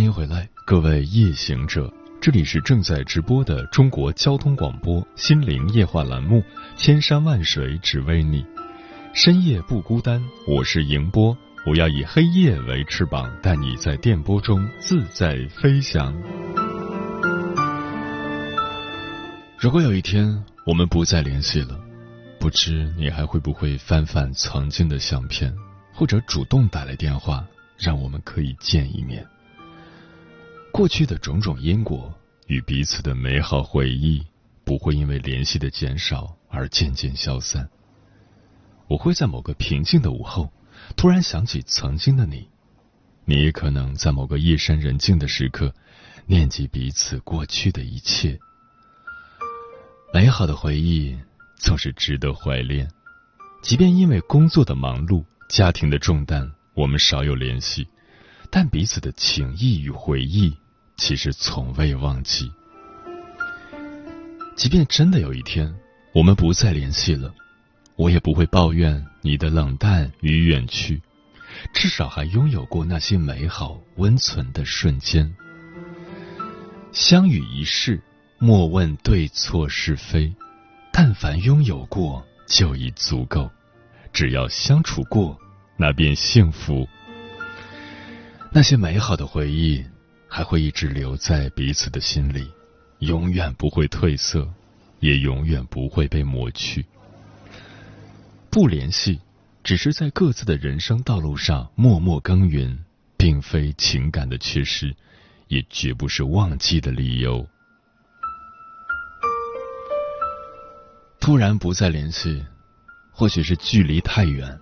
欢迎回来，各位夜行者，这里是正在直播的中国交通广播心灵夜话栏目《千山万水只为你》，深夜不孤单，我是迎波，我要以黑夜为翅膀，带你在电波中自在飞翔。如果有一天我们不再联系了，不知你还会不会翻翻曾经的相片，或者主动打来电话，让我们可以见一面。过去的种种因果与彼此的美好回忆，不会因为联系的减少而渐渐消散。我会在某个平静的午后，突然想起曾经的你；你也可能在某个夜深人静的时刻，念及彼此过去的一切。美好的回忆总是值得怀恋，即便因为工作的忙碌、家庭的重担，我们少有联系。但彼此的情谊与回忆，其实从未忘记。即便真的有一天我们不再联系了，我也不会抱怨你的冷淡与远去，至少还拥有过那些美好温存的瞬间。相遇一世，莫问对错是非，但凡拥有过就已足够，只要相处过，那便幸福。那些美好的回忆还会一直留在彼此的心里，永远不会褪色，也永远不会被抹去。不联系，只是在各自的人生道路上默默耕耘，并非情感的缺失，也绝不是忘记的理由。突然不再联系，或许是距离太远，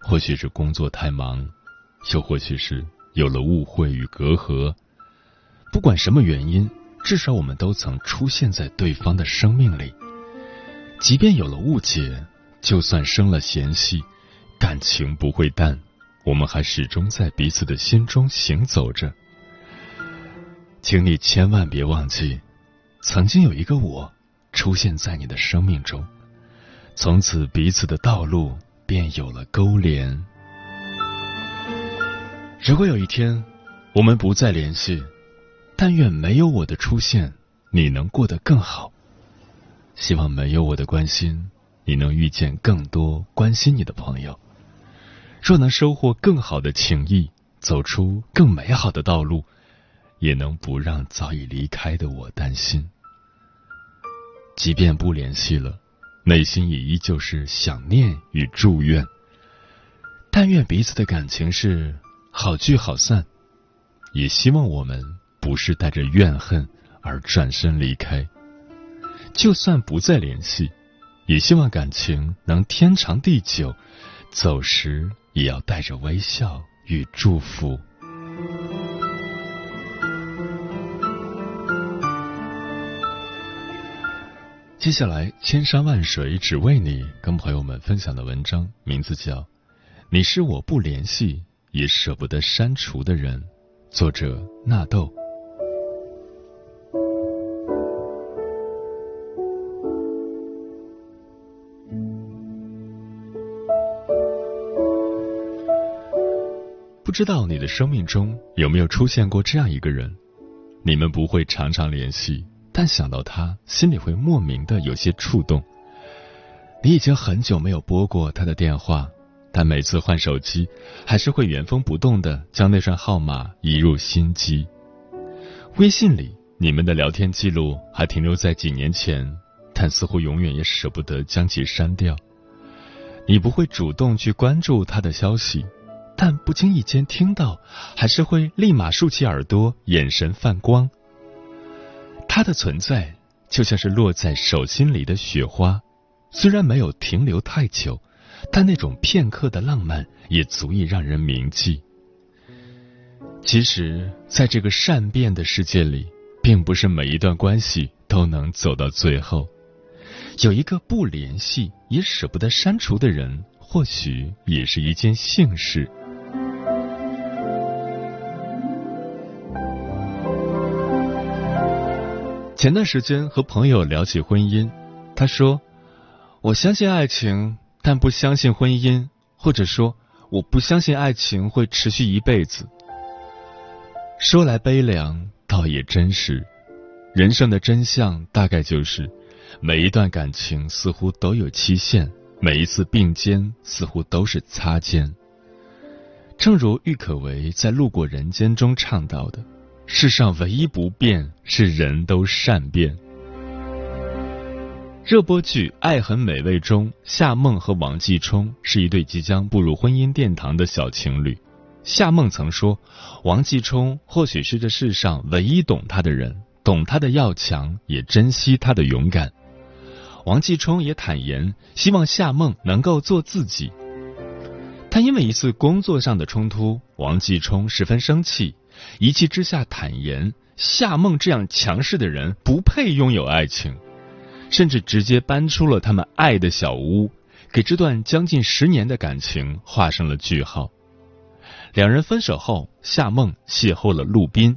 或许是工作太忙，又或许是……有了误会与隔阂，不管什么原因，至少我们都曾出现在对方的生命里。即便有了误解，就算生了嫌隙，感情不会淡，我们还始终在彼此的心中行走着。请你千万别忘记，曾经有一个我出现在你的生命中，从此彼此的道路便有了勾连。如果有一天我们不再联系，但愿没有我的出现，你能过得更好。希望没有我的关心，你能遇见更多关心你的朋友。若能收获更好的情谊，走出更美好的道路，也能不让早已离开的我担心。即便不联系了，内心也依旧是想念与祝愿。但愿彼此的感情是。好聚好散，也希望我们不是带着怨恨而转身离开。就算不再联系，也希望感情能天长地久。走时也要带着微笑与祝福。接下来，千山万水只为你，跟朋友们分享的文章名字叫《你是我不联系》。也舍不得删除的人，作者纳豆。知道你的生命中有没有出现过这样一个人？你们不会常常联系，但想到他，心里会莫名的有些触动。你已经很久没有拨过他的电话。但每次换手机，还是会原封不动的将那串号码移入心机。微信里你们的聊天记录还停留在几年前，但似乎永远也舍不得将其删掉。你不会主动去关注他的消息，但不经意间听到，还是会立马竖起耳朵，眼神泛光。他的存在就像是落在手心里的雪花，虽然没有停留太久，但那种片刻的浪漫也足以让人铭记。其实，在这个善变的世界里，并不是每一段关系都能走到最后。有一个不联系也舍不得删除的人，或许也是一件幸事。前段时间和朋友聊起婚姻，他说：“我相信爱情，但不相信婚姻，或者说我不相信爱情会持续一辈子。”说来悲凉，倒也真实。人生的真相大概就是。每一段感情似乎都有期限，每一次并肩似乎都是擦肩。正如郁可唯在《路过人间》中唱到的：“世上唯一不变是人都善变。”热播剧《爱很美味》中，夏梦和王继冲是一对即将步入婚姻殿堂的小情侣。夏梦曾说：“王继冲或许是这世上唯一懂他的人，懂他的要强，也珍惜他的勇敢。”王继冲也坦言，希望夏梦能够做自己。但因为一次工作上的冲突，王继冲十分生气，一气之下坦言，夏梦这样强势的人不配拥有爱情，甚至直接搬出了他们爱的小屋，给这段将近十年的感情画上了句号。两人分手后，夏梦邂逅了陆斌，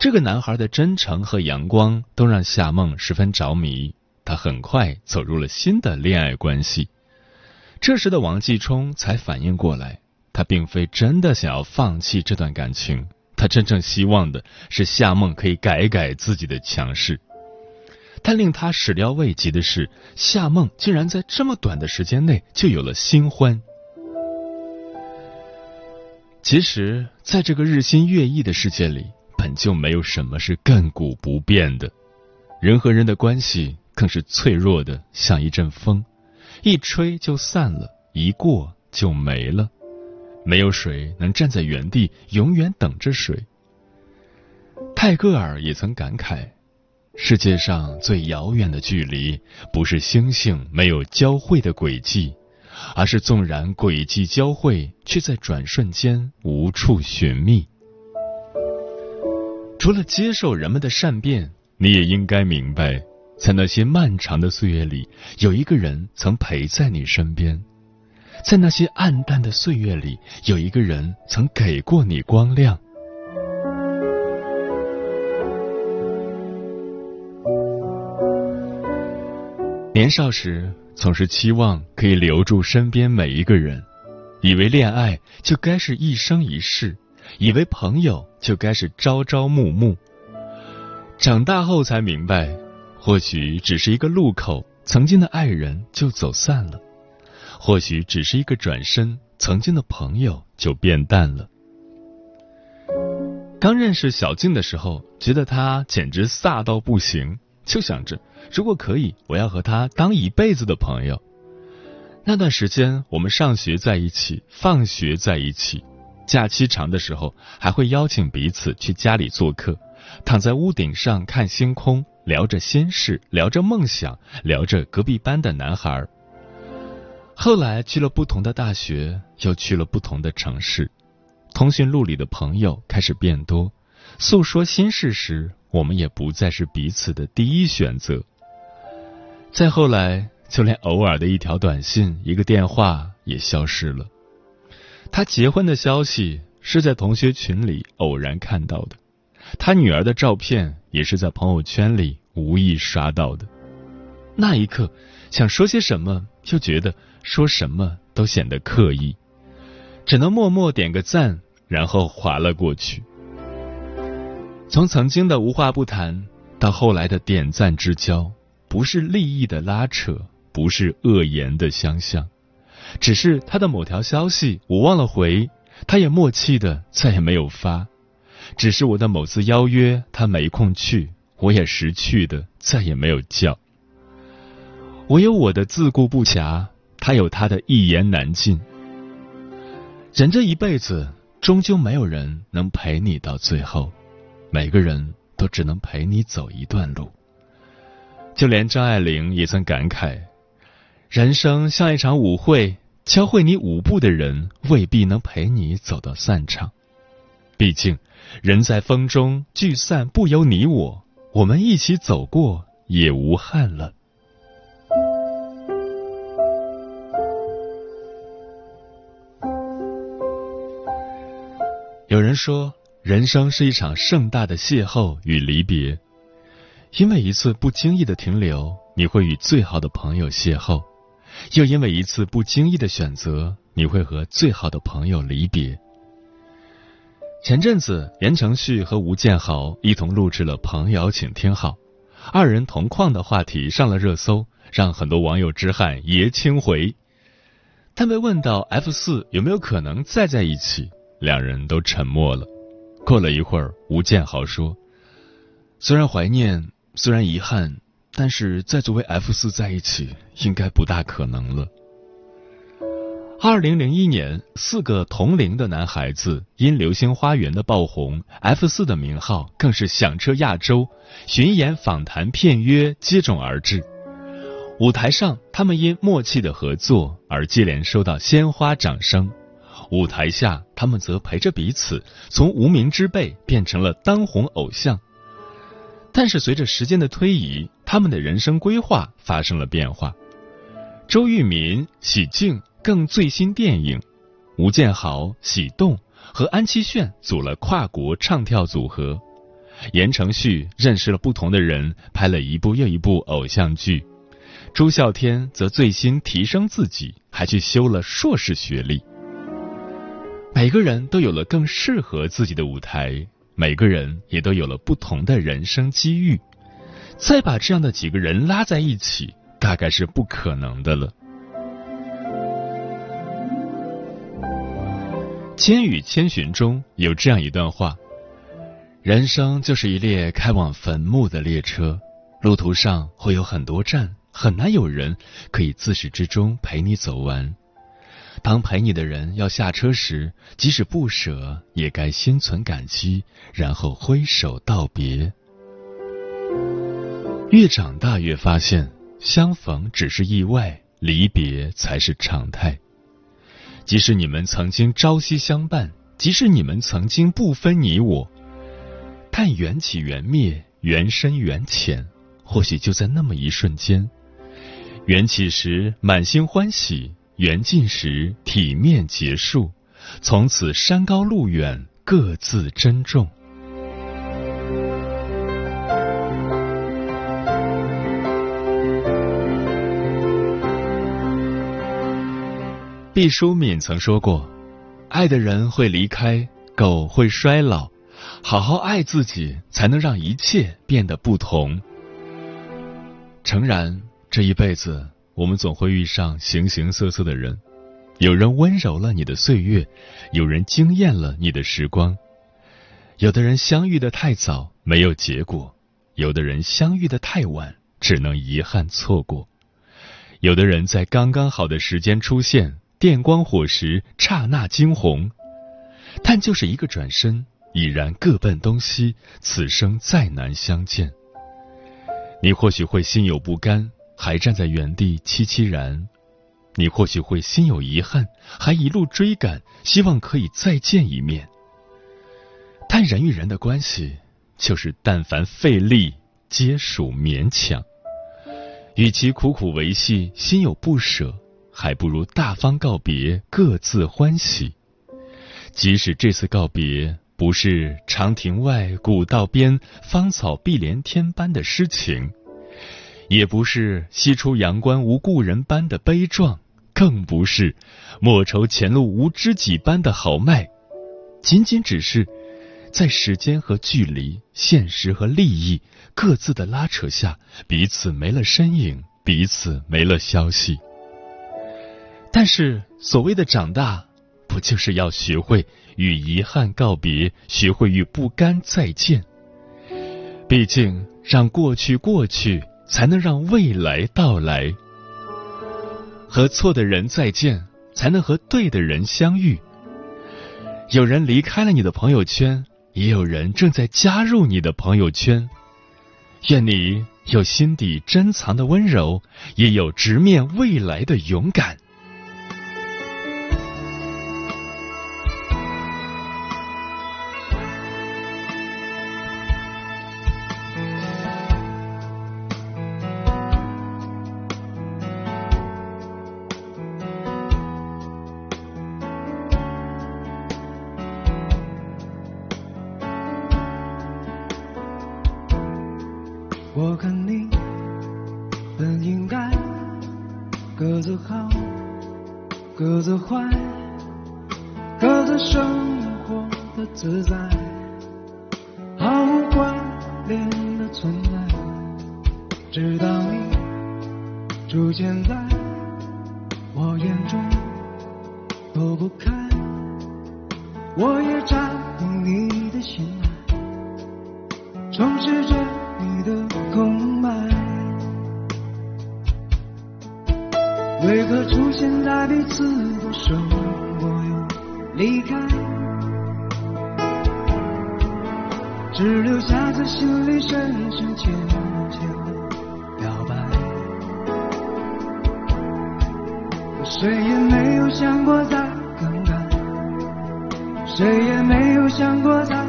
这个男孩的真诚和阳光都让夏梦十分着迷。他很快走入了新的恋爱关系，这时的王继冲才反应过来，他并非真的想要放弃这段感情，他真正希望的是夏梦可以改改自己的强势。但令他始料未及的是，夏梦竟然在这么短的时间内就有了新欢。其实，在这个日新月异的世界里，本就没有什么是亘古不变的，人和人的关系。更是脆弱的，像一阵风，一吹就散了，一过就没了。没有水能站在原地永远等着水。泰戈尔也曾感慨：世界上最遥远的距离，不是星星没有交汇的轨迹，而是纵然轨迹交汇，却在转瞬间无处寻觅。除了接受人们的善变，你也应该明白。在那些漫长的岁月里，有一个人曾陪在你身边；在那些暗淡的岁月里，有一个人曾给过你光亮。年少时总是期望可以留住身边每一个人，以为恋爱就该是一生一世，以为朋友就该是朝朝暮暮。长大后才明白。或许只是一个路口，曾经的爱人就走散了；或许只是一个转身，曾经的朋友就变淡了。刚认识小静的时候，觉得她简直飒到不行，就想着如果可以，我要和她当一辈子的朋友。那段时间，我们上学在一起，放学在一起，假期长的时候还会邀请彼此去家里做客，躺在屋顶上看星空。聊着心事，聊着梦想，聊着隔壁班的男孩。后来去了不同的大学，又去了不同的城市，通讯录里的朋友开始变多。诉说心事时，我们也不再是彼此的第一选择。再后来，就连偶尔的一条短信、一个电话也消失了。他结婚的消息是在同学群里偶然看到的。他女儿的照片也是在朋友圈里无意刷到的。那一刻，想说些什么，就觉得说什么都显得刻意，只能默默点个赞，然后划了过去。从曾经的无话不谈，到后来的点赞之交，不是利益的拉扯，不是恶言的相向，只是他的某条消息我忘了回，他也默契的再也没有发。只是我的某次邀约他没空去，我也识趣的再也没有叫。我有我的自顾不暇，他有他的一言难尽。人这一辈子，终究没有人能陪你到最后，每个人都只能陪你走一段路。就连张爱玲也曾感慨：人生像一场舞会。教会你舞步的人未必能陪你走到散场，毕竟人在风中聚散不由你我，我们一起走过也无憾了。有人说，人生是一场盛大的邂逅与离别，因为一次不经意的停留，你会与最好的朋友邂逅。又因为一次不经意的选择，你会和最好的朋友离别。前阵子，言承旭和吴建豪一同录制了《朋友，请听好》，二人同框的话题上了热搜，让很多网友直喊“爷青回”。但被问到 F 四有没有可能再在一起，两人都沉默了。过了一会儿，吴建豪说：“虽然怀念，虽然遗憾。”但是再作为 F 四在一起，应该不大可能了。二零零一年，四个同龄的男孩子因《流星花园》的爆红，F 四的名号更是响彻亚洲，巡演、访谈、片约接踵而至。舞台上，他们因默契的合作而接连收到鲜花掌声；舞台下，他们则陪着彼此，从无名之辈变成了当红偶像。但是随着时间的推移，他们的人生规划发生了变化。周渝民、喜静更最新电影，吴建豪、喜动和安七炫组了跨国唱跳组合，言承旭认识了不同的人，拍了一部又一部偶像剧。朱孝天则最新提升自己，还去修了硕士学历。每个人都有了更适合自己的舞台。每个人也都有了不同的人生机遇，再把这样的几个人拉在一起，大概是不可能的了。《千与千寻》中有这样一段话：人生就是一列开往坟墓的列车，路途上会有很多站，很难有人可以自始至终陪你走完。当陪你的人要下车时，即使不舍，也该心存感激，然后挥手道别。越长大越发现，相逢只是意外，离别才是常态。即使你们曾经朝夕相伴，即使你们曾经不分你我，但缘起缘灭，缘深缘浅，或许就在那么一瞬间。缘起时满心欢喜。缘尽时，体面结束，从此山高路远，各自珍重。毕淑敏曾说过：“爱的人会离开，狗会衰老，好好爱自己，才能让一切变得不同。”诚然，这一辈子。我们总会遇上形形色色的人，有人温柔了你的岁月，有人惊艳了你的时光。有的人相遇的太早，没有结果；有的人相遇的太晚，只能遗憾错过。有的人在刚刚好的时间出现，电光火石，刹那惊鸿。但就是一个转身，已然各奔东西，此生再难相见。你或许会心有不甘。还站在原地凄凄然，你或许会心有遗憾，还一路追赶，希望可以再见一面。但人与人的关系，就是但凡费力，皆属勉强。与其苦苦维系，心有不舍，还不如大方告别，各自欢喜。即使这次告别不是长亭外，古道边，芳草碧连天般的诗情。也不是西出阳关无故人般的悲壮，更不是莫愁前路无知己般的豪迈，仅仅只是在时间和距离、现实和利益各自的拉扯下，彼此没了身影，彼此没了消息。但是所谓的长大，不就是要学会与遗憾告别，学会与不甘再见。毕竟，让过去过去，才能让未来到来。和错的人再见，才能和对的人相遇。有人离开了你的朋友圈，也有人正在加入你的朋友圈。愿你有心底珍藏的温柔，也有直面未来的勇敢。恋的存在。直到你出现在我眼中，躲不开，我也占领你的心来，充实着。你的空白，为何出现在彼此的生活又离开，只留下在心里深深浅浅的表白。谁也没有想过再更改，谁也没有想过再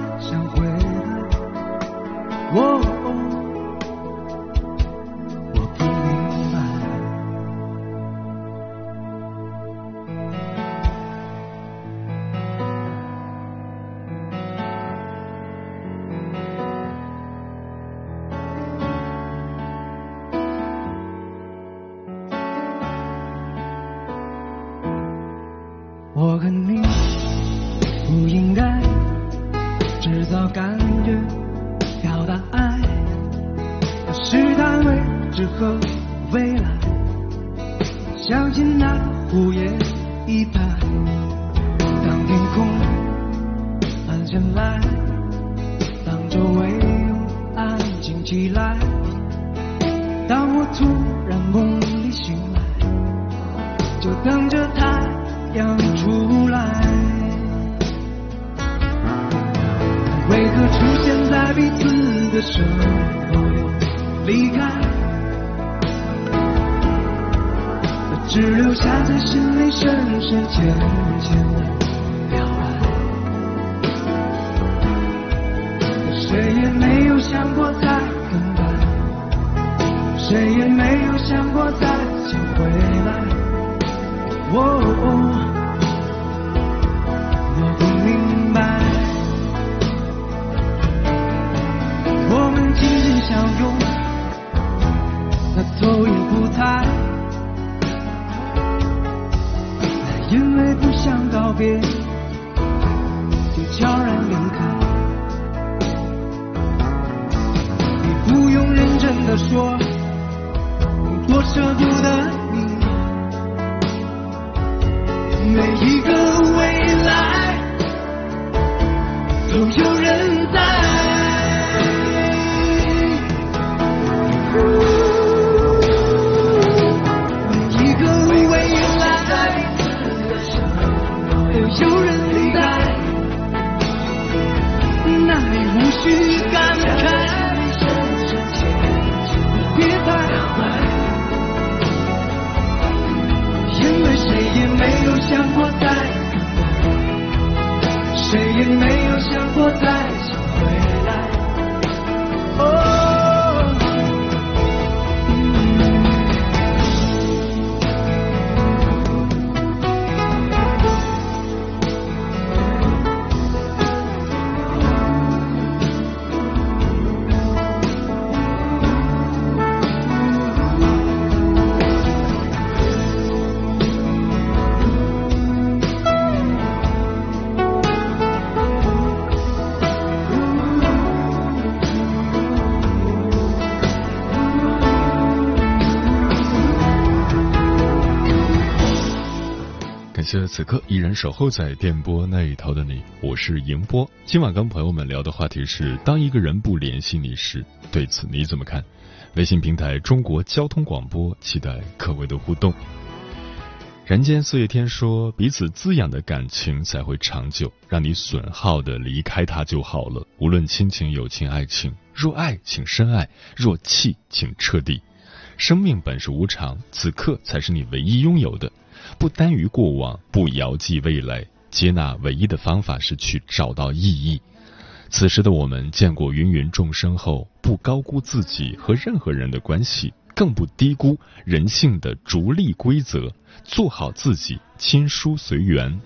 彼此的生活离开？只留下在心里深深浅浅的表白。谁也没有想过再更改，谁也没有想过再想回来。哦。多舍不得你，每一个此刻依然守候在电波那一头的你，我是迎波。今晚跟朋友们聊的话题是：当一个人不联系你时，对此你怎么看？微信平台中国交通广播，期待各位的互动。人间四月天说，彼此滋养的感情才会长久。让你损耗的离开他就好了。无论亲情、友情、爱情，若爱请深爱，若弃请彻底。生命本是无常，此刻才是你唯一拥有的。不耽于过往，不遥寄未来，接纳唯一的方法是去找到意义。此时的我们见过芸芸众生后，不高估自己和任何人的关系，更不低估人性的逐利规则，做好自己，亲疏随缘。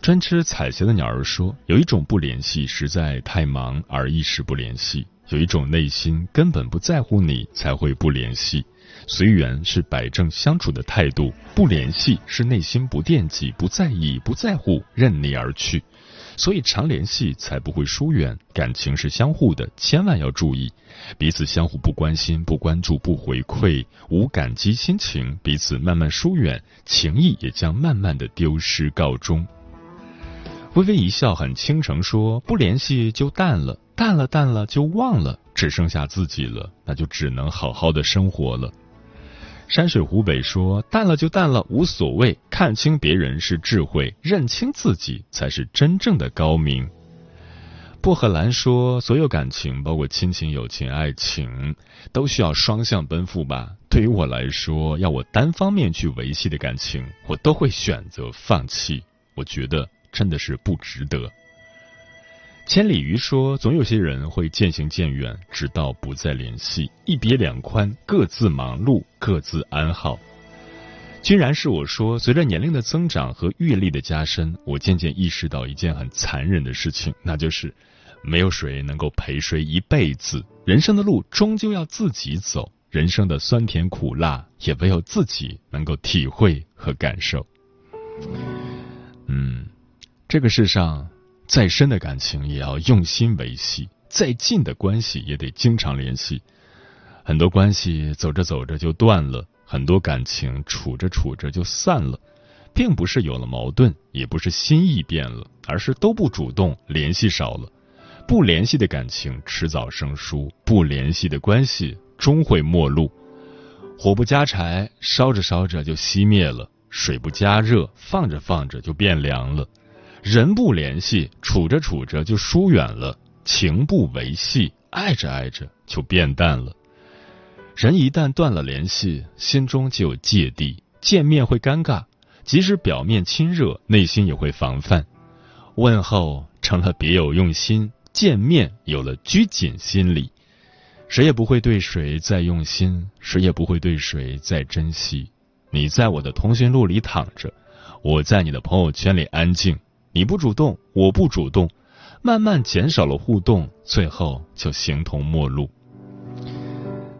专吃彩霞的鸟儿说：“有一种不联系，实在太忙而一时不联系；有一种内心根本不在乎你，才会不联系。”随缘是摆正相处的态度，不联系是内心不惦记、不在意、不在乎，任你而去。所以常联系才不会疏远。感情是相互的，千万要注意，彼此相互不关心、不关注、不回馈，无感激心情，彼此慢慢疏远，情谊也将慢慢的丢失告终。微微一笑很倾城说：“不联系就淡了，淡了淡了就忘了，只剩下自己了，那就只能好好的生活了。”山水湖北说：“淡了就淡了，无所谓。看清别人是智慧，认清自己才是真正的高明。”薄荷兰说：“所有感情，包括亲情、友情、爱情，都需要双向奔赴吧。对于我来说，要我单方面去维系的感情，我都会选择放弃。我觉得真的是不值得。”千里鱼说：“总有些人会渐行渐远，直到不再联系，一别两宽，各自忙碌，各自安好。”居然是我说：“随着年龄的增长和阅历的加深，我渐渐意识到一件很残忍的事情，那就是没有谁能够陪谁一辈子。人生的路终究要自己走，人生的酸甜苦辣也唯有自己能够体会和感受。”嗯，这个世上。再深的感情也要用心维系，再近的关系也得经常联系。很多关系走着走着就断了，很多感情处着处着就散了，并不是有了矛盾，也不是心意变了，而是都不主动联系少了。不联系的感情迟早生疏，不联系的关系终会陌路。火不加柴，烧着烧着就熄灭了；水不加热，放着放着就变凉了。人不联系，处着处着就疏远了；情不维系，爱着爱着就变淡了。人一旦断了联系，心中就有芥蒂，见面会尴尬，即使表面亲热，内心也会防范。问候成了别有用心，见面有了拘谨心理。谁也不会对谁再用心，谁也不会对谁再珍惜。你在我的通讯录里躺着，我在你的朋友圈里安静。你不主动，我不主动，慢慢减少了互动，最后就形同陌路。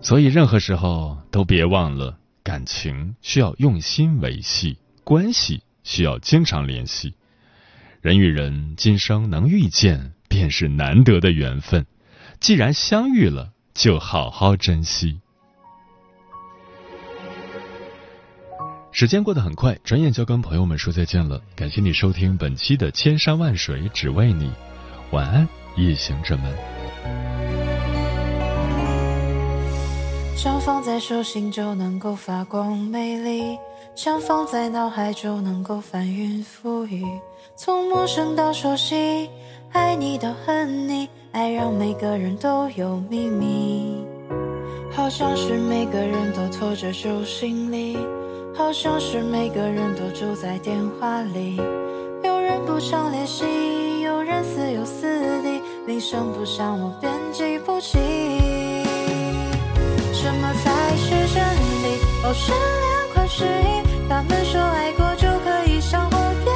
所以，任何时候都别忘了，感情需要用心维系，关系需要经常联系。人与人今生能遇见，便是难得的缘分。既然相遇了，就好好珍惜。时间过得很快，转眼就跟朋友们说再见了。感谢你收听本期的《千山万水只为你》，晚安，夜行者们。想放在手心就能够发光美丽，想放在脑海就能够翻云覆雨。从陌生到熟悉，爱你到恨你，爱让每个人都有秘密，好像是每个人都拖着旧行李。好像是每个人都住在电话里，有人不常联系，有人似有似地，铃声不响我便记不起。什么才是真理？哦，是两块石印。他们说爱过就可以伤或别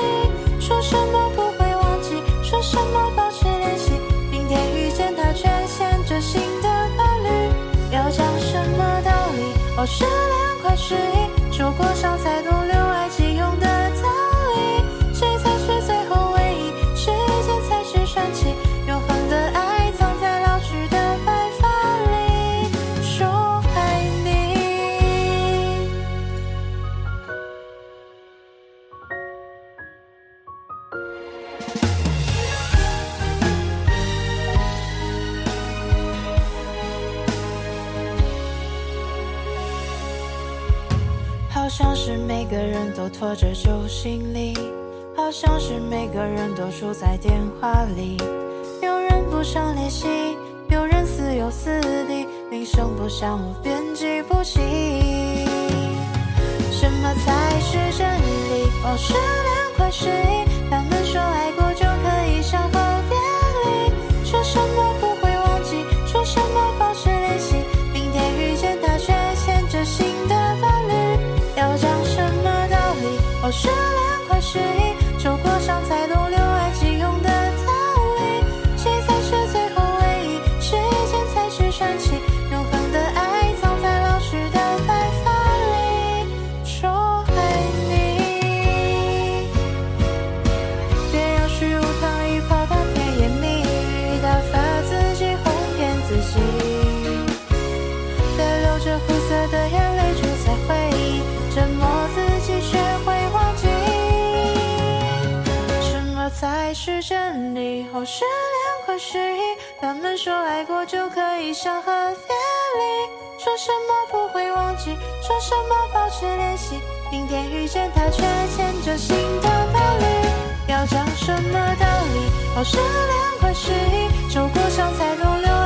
离，说什么不会忘记，说什么保持联系。明天遇见他，却牵着新的伴侣，要讲什么道理？哦，是人都拖着旧行李，好像是每个人都住在电话里。有人不常联系，有人似友似敌，铃声不响，我便记不起。什么才是真理？哦，是两块石一，他们说爱过是真理噢失恋快失忆他们说爱过就可以伤和别离说什么不会忘记说什么保持联系明天遇见他却牵着新的伴侣要讲什么道理好失恋快失忆受过伤才懂流